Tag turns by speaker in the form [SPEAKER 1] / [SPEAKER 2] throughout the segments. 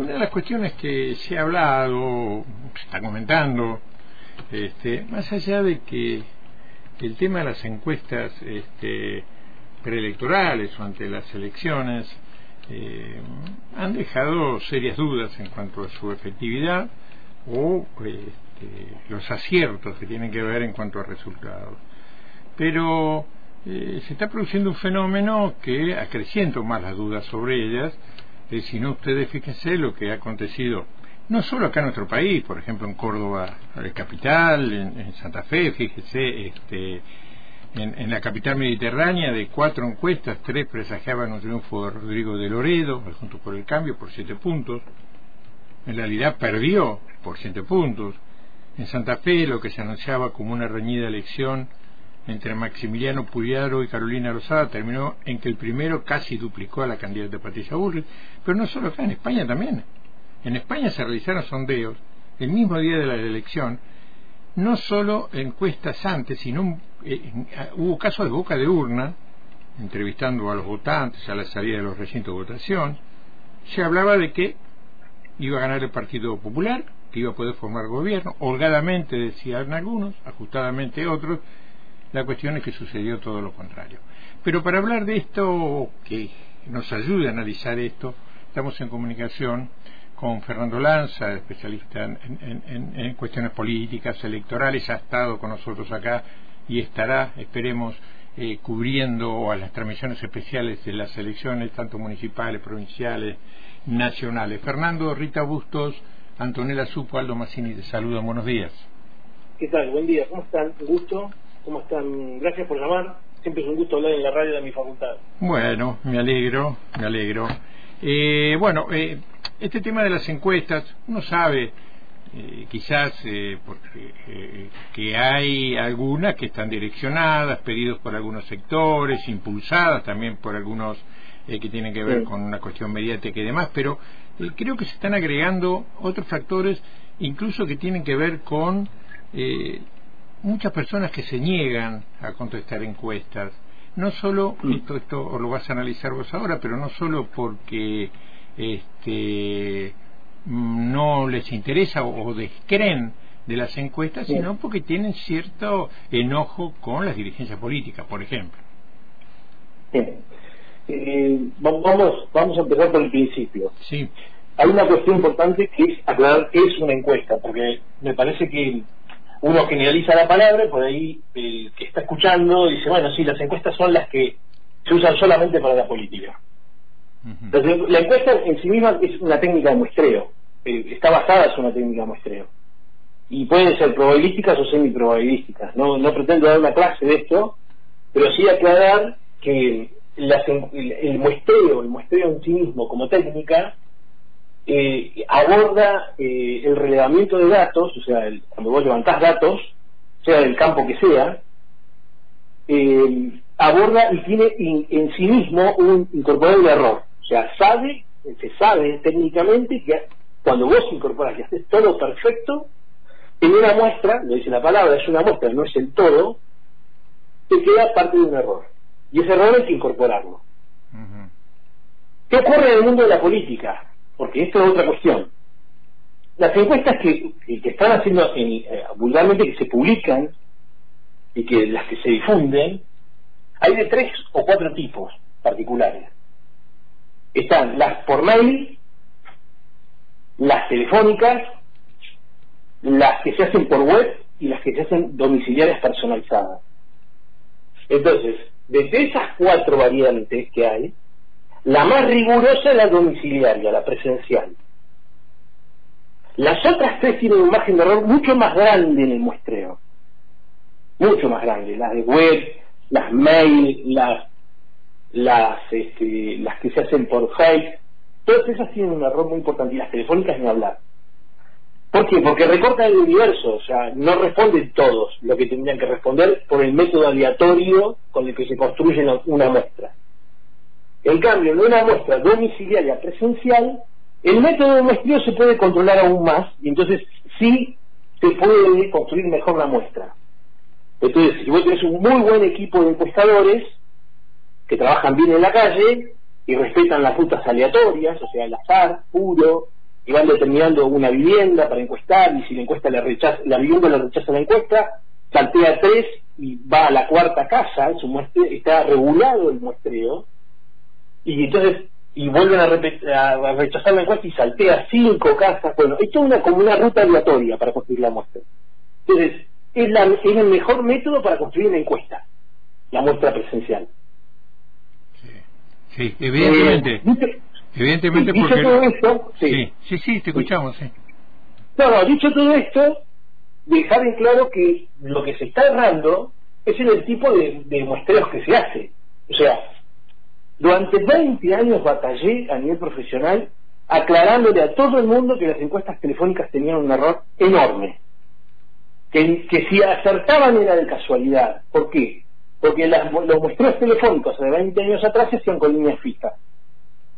[SPEAKER 1] una de las cuestiones que se ha hablado, se está comentando, este, más allá de que, el tema de las encuestas este, preelectorales o ante las elecciones eh, han dejado serias dudas en cuanto a su efectividad o este, los aciertos que tienen que ver en cuanto a resultados. Pero eh, se está produciendo un fenómeno que acrecienta más las dudas sobre ellas. Eh, si no, ustedes fíjense lo que ha acontecido no solo acá en nuestro país, por ejemplo en Córdoba, la capital, en, Santa Fe, fíjese, este, en, la capital mediterránea de cuatro encuestas, tres presagiaban un triunfo de Rodrigo de Loredo, junto por el cambio, por siete puntos. En realidad perdió por siete puntos. En Santa Fe, lo que se anunciaba como una reñida elección entre Maximiliano Puyaro y Carolina Rosada terminó en que el primero casi duplicó a la candidata Patricia Bullrich, pero no solo acá, en España también. En España se realizaron sondeos el mismo día de la elección, no solo encuestas antes, sino eh, hubo casos de boca de urna, entrevistando a los votantes a la salida de los recintos de votación, se hablaba de que iba a ganar el Partido Popular, que iba a poder formar gobierno, holgadamente decían algunos, ajustadamente otros, la cuestión es que sucedió todo lo contrario. Pero para hablar de esto, que nos ayude a analizar esto, estamos en comunicación con Fernando Lanza, especialista en, cuestiones políticas, electorales, ha estado con nosotros acá y estará, esperemos, eh, cubriendo a las transmisiones especiales de las elecciones, tanto municipales, provinciales, nacionales. Fernando, Rita Bustos, Antonella Supo, Aldo Massini, te saludan, buenos días.
[SPEAKER 2] ¿Qué tal? Buen día, ¿cómo están? Gusto, ¿cómo están? Gracias por llamar, siempre es un gusto hablar en la radio de mi facultad.
[SPEAKER 1] Bueno, me alegro, me alegro. Eh, bueno, eh, este tema de las encuestas, uno sabe, eh, quizás eh, porque, eh, que hay algunas que están direccionadas, pedidos por algunos sectores, impulsadas también por algunos que tienen que ver con una cuestión mediática y demás, pero creo que se están agregando otros factores, incluso que tienen que ver con muchas personas que se niegan a contestar encuestas. No solo, esto, esto lo vas a analizar vos ahora, pero no solo porque este, no les interesa o, descreen de las encuestas, sino porque tienen cierto enojo con las dirigencias políticas, por ejemplo.
[SPEAKER 2] Eh, vamos, vamos a empezar por el principio.
[SPEAKER 1] Sí.
[SPEAKER 2] Hay una cuestión importante que es aclarar qué es una encuesta, porque me parece que uno generaliza la palabra, por ahí el que está escuchando dice, bueno, sí, las encuestas son las que se usan solamente para la política la encuesta en sí misma es una técnica de muestreo, eh, está basada en una técnica de muestreo. Y pueden ser probabilísticas o semiprobabilísticas. No, no pretendo dar una clase de esto, pero sí aclarar que el, muestreo, el muestreo en sí mismo como técnica, eh, aborda eh, el relevamiento de datos, o sea, cuando vos levantás datos, sea del campo que sea, aborda y tiene en sí mismo un incorporable error sea, sabe, se sabe técnicamente que cuando vos incorporas y haces todo perfecto, en una muestra, lo dice la palabra, es una muestra, no es el todo, te queda parte de un error. Y ese error hay que incorporarlo. ¿Qué ocurre en el mundo de la política? Porque esto es otra cuestión. Las encuestas que, están haciendo eh, vulgarmente, que se publican y que las que se difunden, hay de tres o cuatro tipos particulares están las por mail, las telefónicas, las que se hacen por web y las que se hacen domiciliarias personalizadas. Entonces, de esas cuatro variantes que hay, la más rigurosa es la domiciliaria, la presencial. Las otras tres tienen un margen de error mucho más grande en el muestreo. Mucho más grande. Las de web, las mail, las las, este, las que se hacen por Skype, todas esas tienen un error muy importante y las telefónicas ni hablar. ¿Por qué? Porque recortan el universo, o sea, no responden todos lo que tendrían que responder por el método aleatorio con el que se construye una muestra. En cambio, en una muestra domiciliaria presencial, el método de muestreo se puede controlar aún más y entonces sí se puede construir mejor la muestra. Entonces, si vos tenés un muy buen equipo de encuestadores, que trabajan bien en la calle y respetan las rutas aleatorias, o sea, el azar puro, y van determinando una vivienda para encuestar y si la encuesta le rechaza, la vivienda le rechaza la encuesta, saltea tres y va a la cuarta casa, su está regulado el muestreo y entonces y vuelven a, a, rechazar la encuesta y saltea cinco casas, bueno, esto es una, como una ruta aleatoria para construir la muestra. Entonces, es, la, es el mejor método para construir una encuesta, la muestra presencial.
[SPEAKER 1] Sí, evidentemente.
[SPEAKER 2] Eh,
[SPEAKER 1] evidentemente
[SPEAKER 2] dicho
[SPEAKER 1] porque...
[SPEAKER 2] todo esto,
[SPEAKER 1] sí. sí, sí, te escuchamos, sí.
[SPEAKER 2] No, no, dicho todo esto, dejar en claro que lo que se está errando es en el tipo de, de muestreos que se hace. O sea, durante 20 años batallé a nivel profesional aclarándole a todo el mundo que las encuestas telefónicas tenían un error enorme. Que, si acertaban era de casualidad. ¿Por qué? Porque las, los muestreos telefónicos de 20 años atrás se hacían con líneas fijas.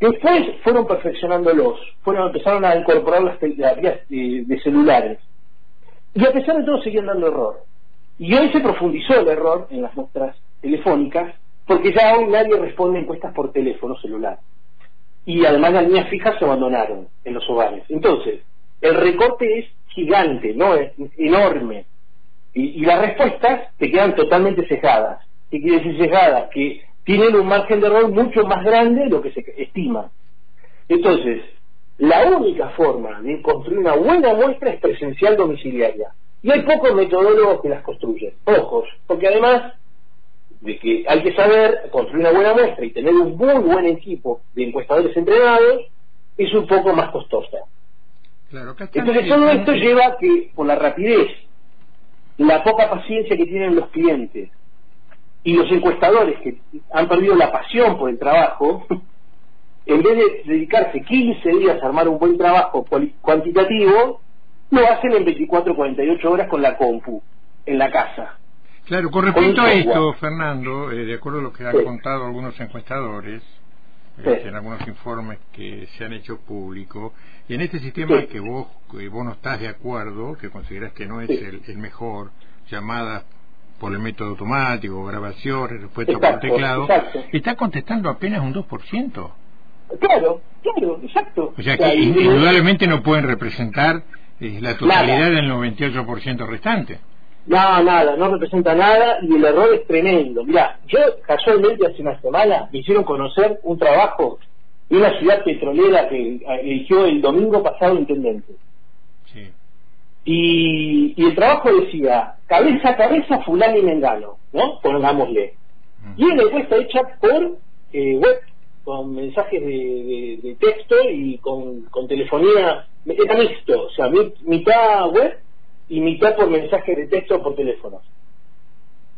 [SPEAKER 2] Después fueron perfeccionándolos, fueron empezaron a incorporar las, vías de, de, celulares. Y a pesar de todo seguían dando error. Y hoy se profundizó el error en las muestras telefónicas, porque ya hoy nadie responde encuestas por teléfono celular. Y además las líneas fijas se abandonaron en los hogares. Entonces, el recorte es gigante, ¿no? Es enorme. Y, y las respuestas te quedan totalmente cejadas. ¿Qué quiere decir cejadas? Que tienen un margen de error mucho más grande de lo que se estima. Entonces, la única forma de construir una buena muestra es presencial domiciliaria. Y hay pocos metodólogos que las construyen. Ojos, porque además de que hay que saber construir una buena muestra y tener un muy buen equipo de encuestadores entrenados, es un poco más costosa.
[SPEAKER 1] Claro,
[SPEAKER 2] Entonces todo esto lleva a que, por la rapidez, la poca paciencia que tienen los clientes y los encuestadores que han perdido la pasión por el trabajo, en vez de dedicarse 15 días a armar un buen trabajo cuantitativo, lo hacen en 24 48 horas con la compu, en la casa.
[SPEAKER 1] Claro, con respecto a esto, Fernando, eh, de acuerdo a lo que han contado algunos encuestadores, eh, en algunos informes que se han hecho públicos, y en este sistema que vos que vos no estás de acuerdo, que consideras que no es el, el, mejor, llamadas por el método automático, grabaciones, respuesta
[SPEAKER 2] exacto,
[SPEAKER 1] por teclado,
[SPEAKER 2] exacto.
[SPEAKER 1] está contestando apenas un 2%.
[SPEAKER 2] Claro, claro, exacto.
[SPEAKER 1] O sea que indudablemente no pueden representar eh, la totalidad nada. del 98% restante.
[SPEAKER 2] No, nada, no representa nada y el error es tremendo. Mira, yo casualmente hace una semana me hicieron conocer un trabajo de una ciudad petrolera que eligió el domingo pasado intendente.
[SPEAKER 1] Sí.
[SPEAKER 2] Y, y, el trabajo decía, cabeza a cabeza fulano y mengano, ¿no? Pongámosle. Uh -huh. Y una encuesta hecha por eh, web, con mensajes de, de, de, texto y con, con telefonía, era mixto, o sea, mitad web y mitad por mensaje de texto o por teléfono.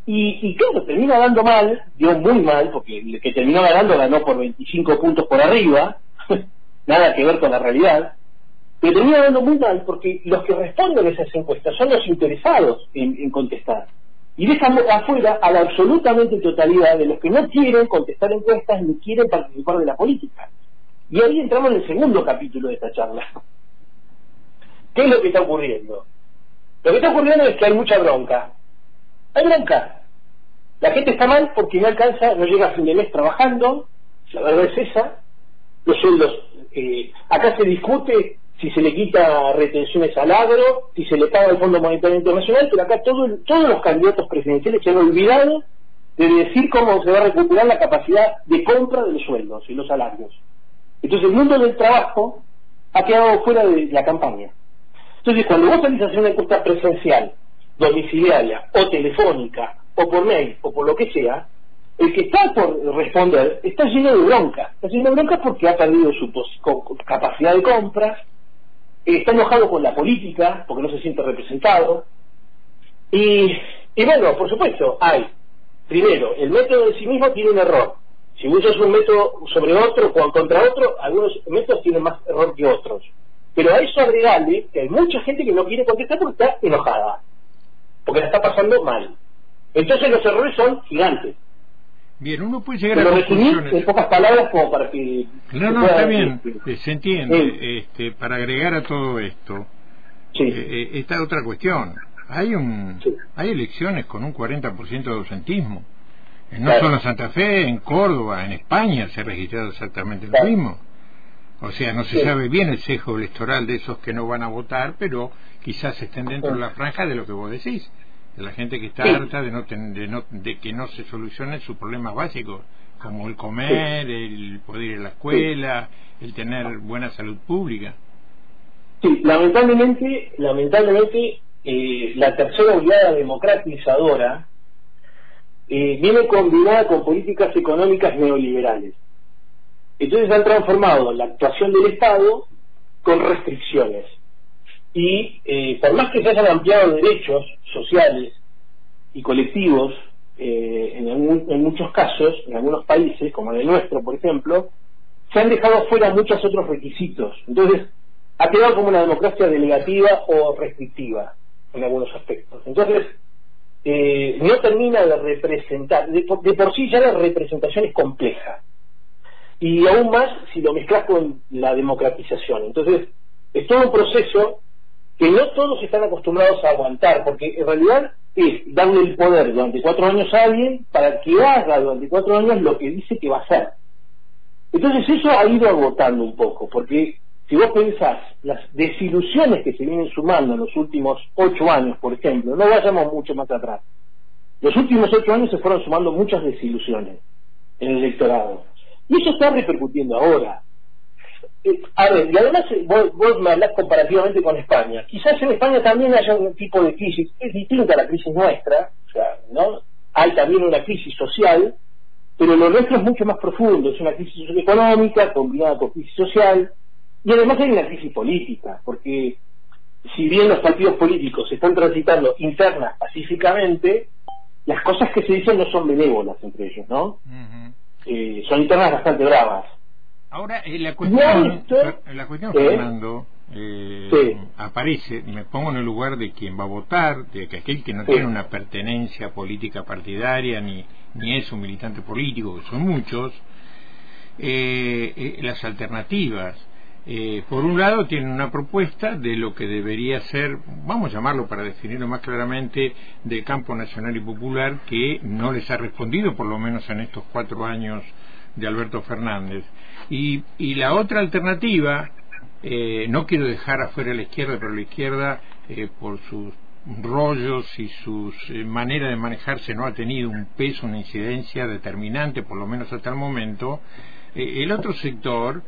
[SPEAKER 2] Y, claro, termina dando mal, dio muy mal, porque el que terminó ganando ganó por 25 puntos por arriba, nada que ver con la realidad, pero termina dando muy mal porque los que responden esas encuestas son los interesados en, en contestar. Y dejan afuera a la absolutamente totalidad de los que no quieren contestar encuestas ni quieren participar de la política. Y ahí entramos en el segundo capítulo de esta charla. ¿Qué es lo que está ocurriendo? Lo que está ocurriendo es que hay mucha bronca. Hay bronca. La gente está mal porque no alcanza, no llega a fin de mes trabajando, la verdad es esa. Los sueldos, eh, acá se discute si se le quita retenciones al agro, si se le paga el Fondo Monetario Internacional, pero acá todo, todos los candidatos presidenciales se han olvidado de decir cómo se va a recuperar la capacidad de compra de los sueldos y los salarios. Entonces el mundo del trabajo ha quedado fuera de la campaña. Entonces cuando vos salís a una encuesta presencial, domiciliaria o telefónica o por mail o por lo que sea, el que está por responder está lleno de bronca. Está lleno de bronca porque ha perdido su capacidad de compras, está enojado con la política porque no se siente representado. Y, bueno, por supuesto, hay, primero, el método de sí mismo tiene un error. Si usas un método sobre otro o contra otro, algunos métodos tienen más error que otros. Pero a eso agregarle que hay mucha gente que no quiere contestar porque está enojada, porque la está pasando mal. Entonces los errores son gigantes.
[SPEAKER 1] Bien, uno puede llegar
[SPEAKER 2] Pero
[SPEAKER 1] a
[SPEAKER 2] conclusiones. en pocas palabras como para que...
[SPEAKER 1] No, no, está bien, eh, se entiende. Sí. Este, para agregar a todo esto,
[SPEAKER 2] sí.
[SPEAKER 1] eh, está otra cuestión. Hay un
[SPEAKER 2] sí.
[SPEAKER 1] hay elecciones con un 40% de ausentismo. No
[SPEAKER 2] claro.
[SPEAKER 1] solo en Santa Fe, en Córdoba, en España se ha registrado exactamente
[SPEAKER 2] claro.
[SPEAKER 1] lo mismo. O sea, no se sabe bien el sesgo electoral de esos que no van a votar, pero quizás estén dentro de la franja de lo que vos decís, de la gente que está harta de, no, de, no, de que no se solucionen sus problemas básicos, como el comer, el poder ir a la escuela, el tener buena salud pública.
[SPEAKER 2] Sí, lamentablemente, lamentablemente eh, la tercera oleada democratizadora eh, viene combinada con políticas económicas neoliberales. Entonces han transformado la actuación del Estado con restricciones. Y eh, por más que se hayan ampliado derechos sociales y colectivos, eh, en, muchos casos, en algunos países, como el nuestro, por ejemplo, se han dejado fuera muchos otros requisitos. Entonces, ha quedado como una democracia delegativa o restrictiva en algunos aspectos. Entonces, eh, no termina de representar, de por sí ya la representación es compleja y aún más si lo mezclas con la democratización. Entonces, es todo un proceso que no todos están acostumbrados a aguantar, porque en realidad es darle el poder durante cuatro años a alguien para que haga durante cuatro años lo que dice que va a hacer. Entonces eso ha ido agotando un poco, porque si vos pensás las desilusiones que se vienen sumando en los últimos ocho años, por ejemplo, no vayamos mucho más atrás, los últimos ocho años se fueron sumando muchas desilusiones en el electorado y eso está repercutiendo ahora. Eh, a ver, y además eh, vos, me hablás comparativamente con España. Quizás en España también haya un tipo de crisis, es distinta a la crisis nuestra, o sea, ¿no? Hay también una crisis social, pero lo nuestro es mucho más profundo, es una crisis económica combinada con crisis social, y además hay una crisis política, porque si bien los partidos políticos están transitando internas pacíficamente, las cosas que se dicen no son benévolas entre ellos, ¿no? Eh, son internas bastante bravas.
[SPEAKER 1] Ahora, eh, la cuestión, la cuestión Fernando, eh, aparece, me pongo en el lugar de quien va a votar, de que aquel que no tiene una pertenencia política partidaria, ni, ni es un militante político, que son muchos, las alternativas. Por un lado, tienen una propuesta de lo que debería ser, vamos a llamarlo para definirlo más claramente, del campo nacional y popular que no les ha respondido, por lo menos en estos cuatro años de Alberto Fernández. Y, y la otra alternativa, eh, no quiero dejar afuera a la izquierda, pero la izquierda, eh, por sus rollos y su eh, manera de manejarse, no ha tenido un peso, una incidencia determinante, por lo menos hasta el momento. el otro sector,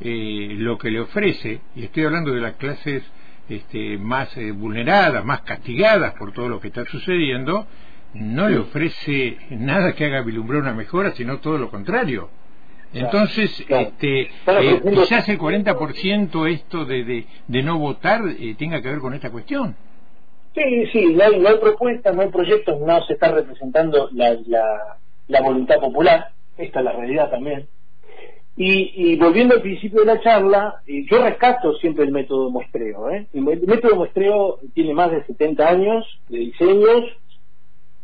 [SPEAKER 1] lo que le ofrece, y estoy hablando de las clases este, más vulneradas, más castigadas por todo lo que está sucediendo, no le ofrece nada que haga vilumbrar una mejora, sino todo lo contrario. Entonces, este, eh, quizás el 40% esto de, de, no votar eh, tenga que ver con esta cuestión.
[SPEAKER 2] Sí, sí, no hay, no hay propuestas, no hay proyectos, no se está representando la, la, voluntad popular, esta es la realidad también. Y, y, volviendo al principio de la charla, eh, yo rescato siempre el método muestreo. ¿eh? El método muestreo tiene más de 70 años de diseños,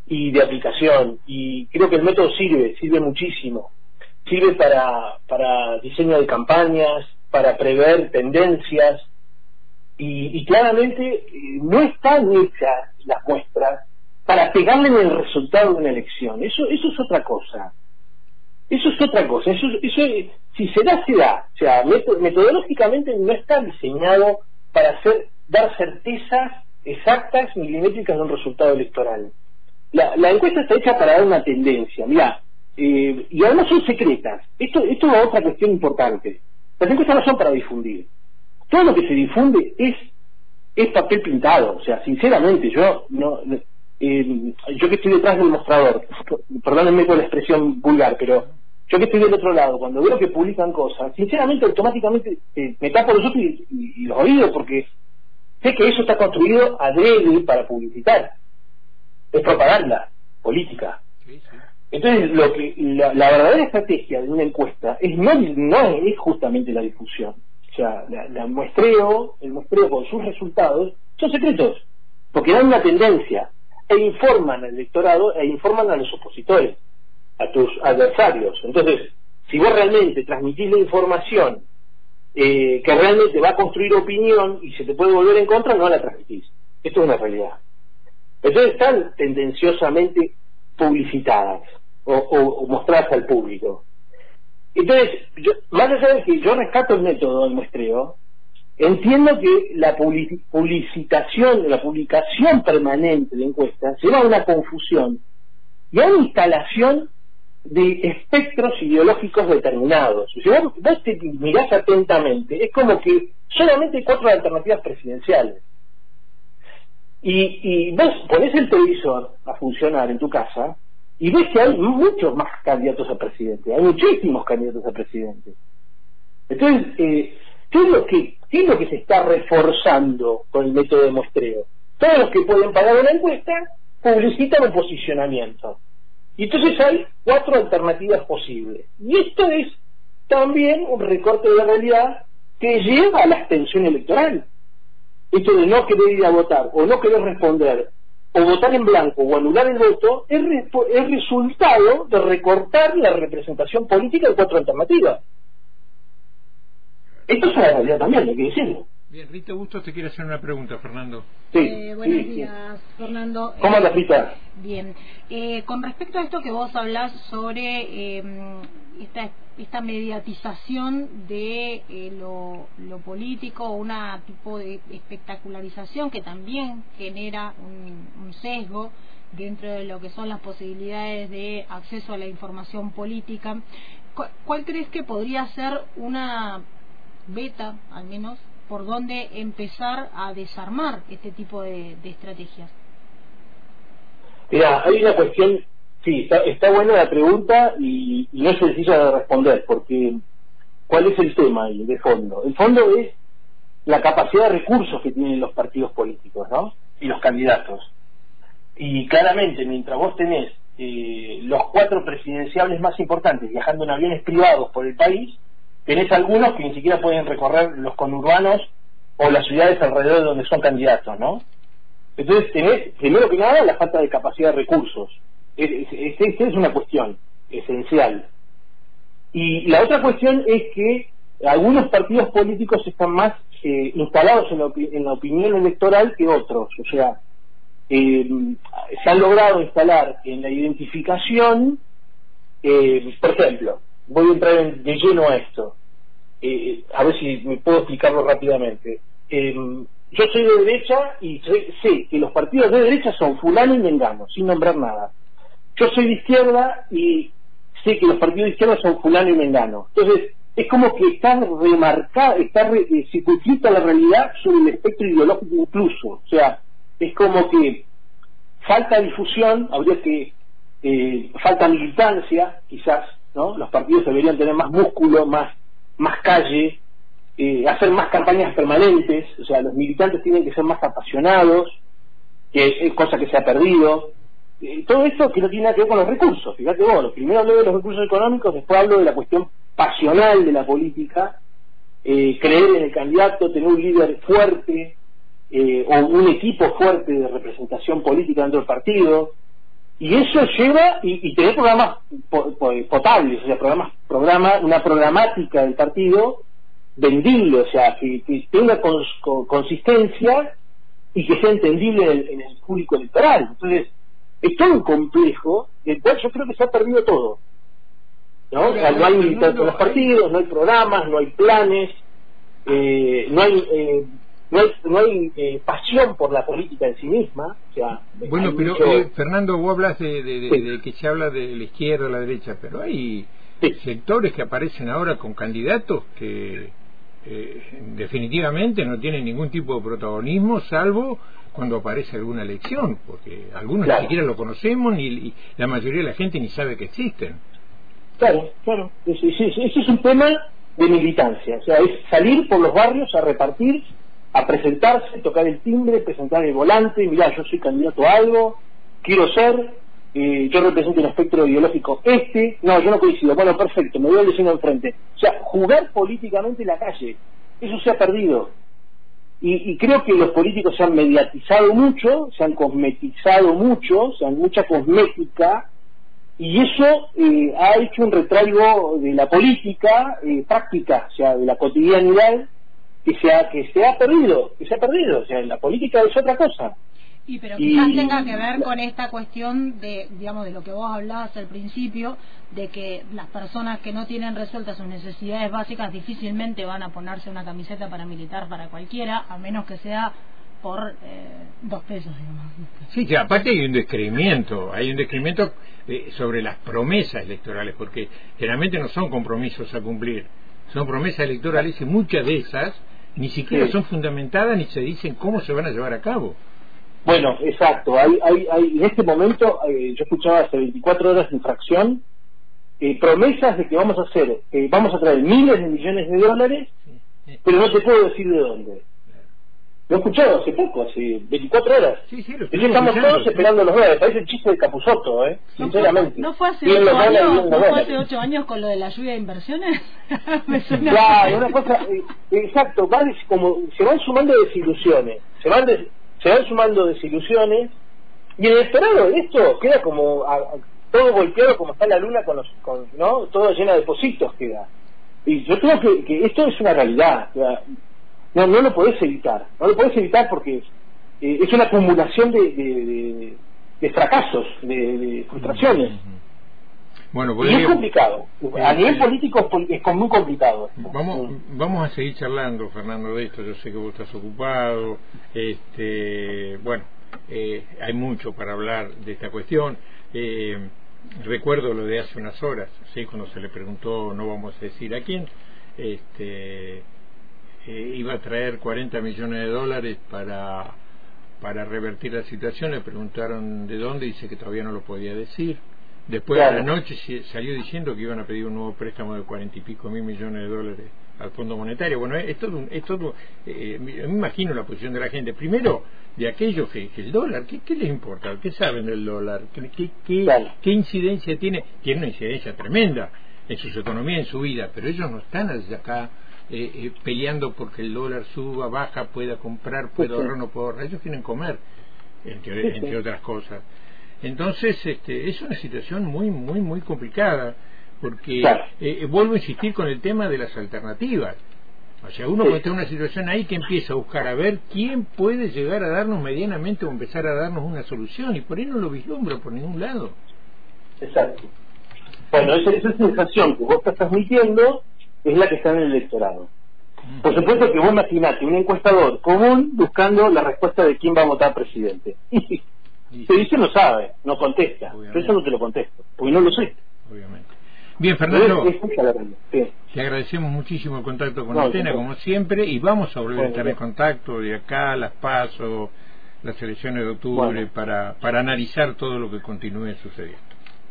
[SPEAKER 2] y de aplicación. Y creo que el método sirve, sirve muchísimo. Sirve para, para diseño de campañas, para prever tendencias. Y, claramente eh, no están hechas las muestras para pegarle en el resultado de una elección. Eso, eso es otra cosa. Eso es otra cosa. Eso, eso, si se da, se da. O sea, metodológicamente no está diseñado para hacer, dar certezas exactas milimétricas de un resultado electoral la, encuesta está hecha para dar una tendencia, mira, eh, y además son secretas. Esto, esto es otra cuestión importante. Las encuestas no son para difundir. Todo lo que se difunde es, es papel pintado. O sea, sinceramente, yo no, eh, yo que estoy detrás del mostrador, perdónenme por la expresión vulgar, pero yo que estoy del otro lado, cuando veo que publican cosas, sinceramente, automáticamente eh, me tapo los ojos y, los oídos porque sé que eso está construido adrede para publicitar es propaganda política. Entonces, lo que la, verdadera estrategia de una encuesta es no, no es justamente la difusión. O sea, la, muestreo, el muestreo con sus resultados son secretos, porque dan una tendencia e informan al electorado e informan a los opositores, a tus adversarios. Entonces, si vos realmente transmitís la información eh, que realmente va a construir opinión y se te puede volver en contra, no la transmitís. Esto es una realidad. Entonces están tendenciosamente publicitadas o, mostradas al público. Entonces, yo, más allá de que yo rescato el método del muestreo, entiendo que la publicitación, la publicación permanente de encuestas lleva a una confusión y a una instalación de espectros ideológicos determinados. Si vos, vos te mirás atentamente, es como que solamente hay cuatro alternativas presidenciales. Y, y vos ponés el televisor a funcionar en tu casa y ves que hay muchos más candidatos a presidente, hay muchísimos candidatos a presidente. Entonces, eh, ¿qué, es lo que, ¿qué lo que se está reforzando con el método de muestreo? Todos los que pueden pagar una encuesta publicitan un posicionamiento. Y entonces hay cuatro alternativas posibles. Y esto es también un recorte de la realidad que lleva a la abstención electoral. Esto de no querer ir a votar o no querer responder o votar en blanco o anular el voto es, es resultado de recortar la representación política de cuatro alternativas. Esto es una realidad también, hay que decirlo.
[SPEAKER 1] Bien, Rita Bustos te quiere hacer una pregunta, Fernando.
[SPEAKER 3] Sí, eh, buenos días, Fernando.
[SPEAKER 2] ¿Cómo andas, Rita?
[SPEAKER 3] Bien. Eh, con respecto a esto que vos hablás sobre eh, esta, esta mediatización de lo, lo, político, una tipo de espectacularización que también genera un, un sesgo dentro de lo que son las posibilidades de acceso a la información política, ¿cuál crees que podría ser una beta, al menos, por dónde empezar a desarmar este tipo de, estrategias.
[SPEAKER 2] Mira, hay una cuestión, sí, está, buena la pregunta y, no es sencilla de responder, porque ¿cuál es el tema de fondo? El fondo es la capacidad de recursos que tienen los partidos políticos, ¿no? Y los candidatos. Y claramente, mientras vos tenés eh, los cuatro presidenciables más importantes viajando en aviones privados por el país, tenés algunos que ni siquiera pueden recorrer los conurbanos o las ciudades alrededor de donde son candidatos, ¿no? Entonces tenés, primero que nada, la falta de capacidad de recursos. Esta es una cuestión esencial. Y la otra cuestión es que algunos partidos políticos están más eh, instalados en la, opinión electoral que otros. O sea, eh, se han logrado instalar en la identificación, eh, por ejemplo, voy a entrar de lleno a esto. Eh, a ver si me puedo explicarlo rápidamente. Eh, yo soy de derecha y sé que los partidos de derecha son fulano y mengano, sin nombrar nada. Yo soy de izquierda y sé que los partidos de izquierda son fulano y mengano. Entonces, es como que está remarcada, está re, eh, la realidad sobre el espectro ideológico incluso. O sea, es como que falta difusión, habría que, falta militancia, quizás, ¿no? Los partidos deberían tener más músculo, más más calle, eh, hacer más campañas permanentes, o sea, los militantes tienen que ser más apasionados, que es cosa que se ha perdido. Eh, todo esto que no tiene nada que ver con los recursos. Fíjate vos, primero hablo de los recursos económicos, después hablo de la cuestión pasional de la política, eh, creer en el candidato, tener un líder fuerte o un equipo fuerte de representación política dentro del partido, y eso lleva y, tener programas potables, o sea, programas, programa, una programática del partido vendible, o sea, que, tenga consistencia y que sea entendible en el, público electoral. Entonces, es todo un complejo del cual yo creo que se ha perdido todo. ¿no? O sea, no hay militancia en los partidos, no hay programas, no hay planes, eh, no hay eh, no hay, no hay eh, pasión por la política en sí misma. O sea,
[SPEAKER 1] bueno, pero eh, Fernando, vos hablas de, que se habla de la izquierda o la derecha, pero hay sectores que aparecen ahora con candidatos que eh, definitivamente no tienen ningún tipo de protagonismo, salvo cuando aparece alguna elección, porque algunos ni siquiera lo conocemos ni la mayoría de la gente ni sabe que existen.
[SPEAKER 2] Claro, claro. Ese, ese es un tema de militancia, o sea, es salir por los barrios a repartir a presentarse, tocar el timbre, presentar el volante, mira, yo soy candidato a algo, quiero ser, yo represento el espectro ideológico este, no, yo no coincido, bueno, perfecto, me voy al vecino enfrente. O sea, jugar políticamente en la calle, eso se ha perdido. Y, creo que los políticos se han mediatizado mucho, se han cosmetizado mucho, se han mucha cosmética, y eso eh, ha hecho un retraigo de la política eh, práctica, o sea, de la cotidianidad, que se ha, que se ha perdido, que se ha perdido, o sea, la política es otra cosa.
[SPEAKER 3] Y pero quizás tenga que ver con esta cuestión de, digamos, de lo que vos hablabas al principio, de que las personas que no tienen resueltas sus necesidades básicas difícilmente van a ponerse una camiseta para militar para cualquiera, a menos que sea por eh, dos pesos, digamos.
[SPEAKER 1] Sí, que aparte hay un descreimiento, hay un descreimiento eh, sobre las promesas electorales, porque generalmente no son compromisos a cumplir, son promesas electorales y muchas de esas ni siquiera son fundamentadas ni se dicen cómo se van a llevar a cabo.
[SPEAKER 2] Bueno, exacto. Hay, hay, hay, en este momento, eh, yo escuchaba hace 24 horas de infracción eh, promesas de que vamos a hacer, eh, vamos a traer miles de millones de dólares, pero no se puede decir de dónde. Lo he escuchado hace poco, hace 24 horas.
[SPEAKER 1] Sí, sí, lo
[SPEAKER 2] y estamos todos esperando los dólares. Parece el chiste de Capuzoto, ¿eh? Sinceramente.
[SPEAKER 3] ¿No fue, hace 8 años, ¿no fue hace ocho años con lo de la lluvia de inversiones?
[SPEAKER 2] Me suena claro, una cosa... Eh, exacto, van, como, se van sumando desilusiones. Se van, se van sumando desilusiones. Y el esperado de esto queda como... todo golpeado como está la luna con los... Con, ¿no? Todo lleno de positos queda. Y yo creo que, que esto es una realidad. No, no lo podés evitar. No lo podés evitar porque eh, es una acumulación de, de, fracasos, de, frustraciones.
[SPEAKER 1] Bueno,
[SPEAKER 2] y es complicado. A nivel político es muy complicado.
[SPEAKER 1] Vamos, vamos a seguir charlando, Fernando, de esto. Yo sé que vos estás ocupado. Este, bueno, eh, hay mucho para hablar de esta cuestión. Eh, recuerdo lo de hace unas horas, ¿sí? cuando se le preguntó, no vamos a decir a quién, este, iba a traer 40 millones de dólares para, para revertir la situación. Le preguntaron de dónde, dice que todavía no lo podía decir. Después de la noche salió diciendo que iban a pedir un nuevo préstamo de cuarenta y pico mil millones de dólares al Fondo Monetario. Bueno, es todo, es todo eh, me imagino la posición de la gente. Primero, de aquellos que, el dólar, ¿qué, ¿qué, les importa? ¿Qué saben del dólar? ¿Qué, qué, qué incidencia tiene? Tiene una incidencia tremenda en su economía, en su vida, pero ellos no están acá eh, eh, peleando porque el dólar suba, baja, pueda comprar, pueda ahorrar, no pueda ahorrar. Ellos quieren comer, entre, otras cosas. Entonces, este, es una situación muy, muy, muy complicada, porque eh, vuelvo a insistir con el tema de las alternativas. O sea, uno está en una situación ahí que empieza a buscar a ver quién puede llegar a darnos medianamente o empezar a darnos una solución, y por ahí no lo vislumbra por ningún lado.
[SPEAKER 2] Exacto. Bueno, esa, esa sensación que vos estás transmitiendo es la que está en el electorado. Por supuesto que vos imaginate un encuestador común buscando la respuesta de quién va a votar presidente. Y te dice no sabe, no contesta. Pero eso no te lo contesto, porque no lo sé.
[SPEAKER 1] Obviamente. Bien, Fernando, te agradecemos muchísimo el contacto con Antena, como siempre, y vamos a volver a estar en contacto de acá, las pasos, las elecciones de octubre, para, para analizar todo lo que continúe sucediendo.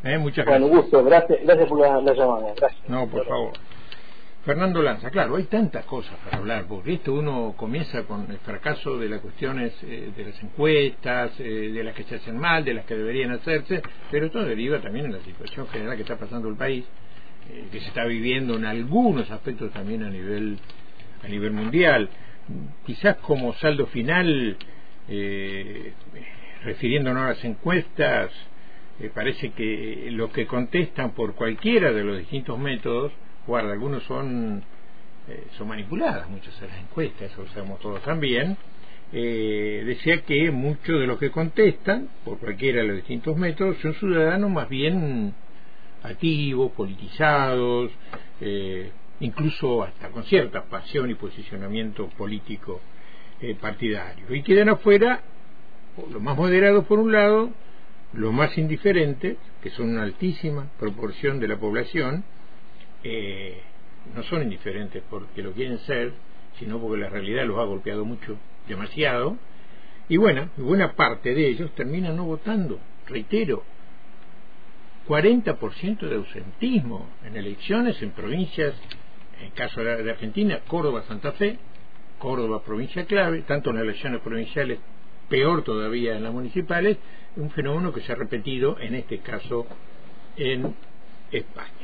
[SPEAKER 1] ¿Eh? Muchas gracias.
[SPEAKER 2] Bueno, gusto, gracias, gracias por la, llamada. Gracias.
[SPEAKER 1] No, por favor. Fernando Lanza, claro, hay tantas cosas para hablar, porque esto uno comienza con el fracaso de las cuestiones eh, de las encuestas, eh, de las que se hacen mal, de las que deberían hacerse, pero todo deriva también en la situación general que está pasando el país, eh, que se está viviendo en algunos aspectos también a nivel a nivel mundial. Quizás como saldo final, refiriéndonos a las encuestas, parece que lo que contestan por cualquiera de los distintos métodos guarda, algunos son, eh, son manipuladas, muchas de las encuestas, eso lo sabemos todos también, eh, decía que muchos de los que contestan, por cualquiera de los distintos métodos, son ciudadanos más bien activos, politizados, eh, incluso hasta con cierta pasión y posicionamiento político partidario. Y quedan afuera los más moderados por un lado, los más indiferentes, que son una altísima proporción de la población, eh, no son indiferentes porque lo quieren ser, sino porque la realidad los ha golpeado mucho, demasiado, y bueno, buena parte de ellos terminan no votando, reitero, 40% de ausentismo en elecciones en provincias, en el caso de Argentina, Córdoba, Santa Fe, Córdoba provincia clave, tanto en las elecciones provinciales, peor todavía en las municipales, un fenómeno que se ha repetido en este caso en España.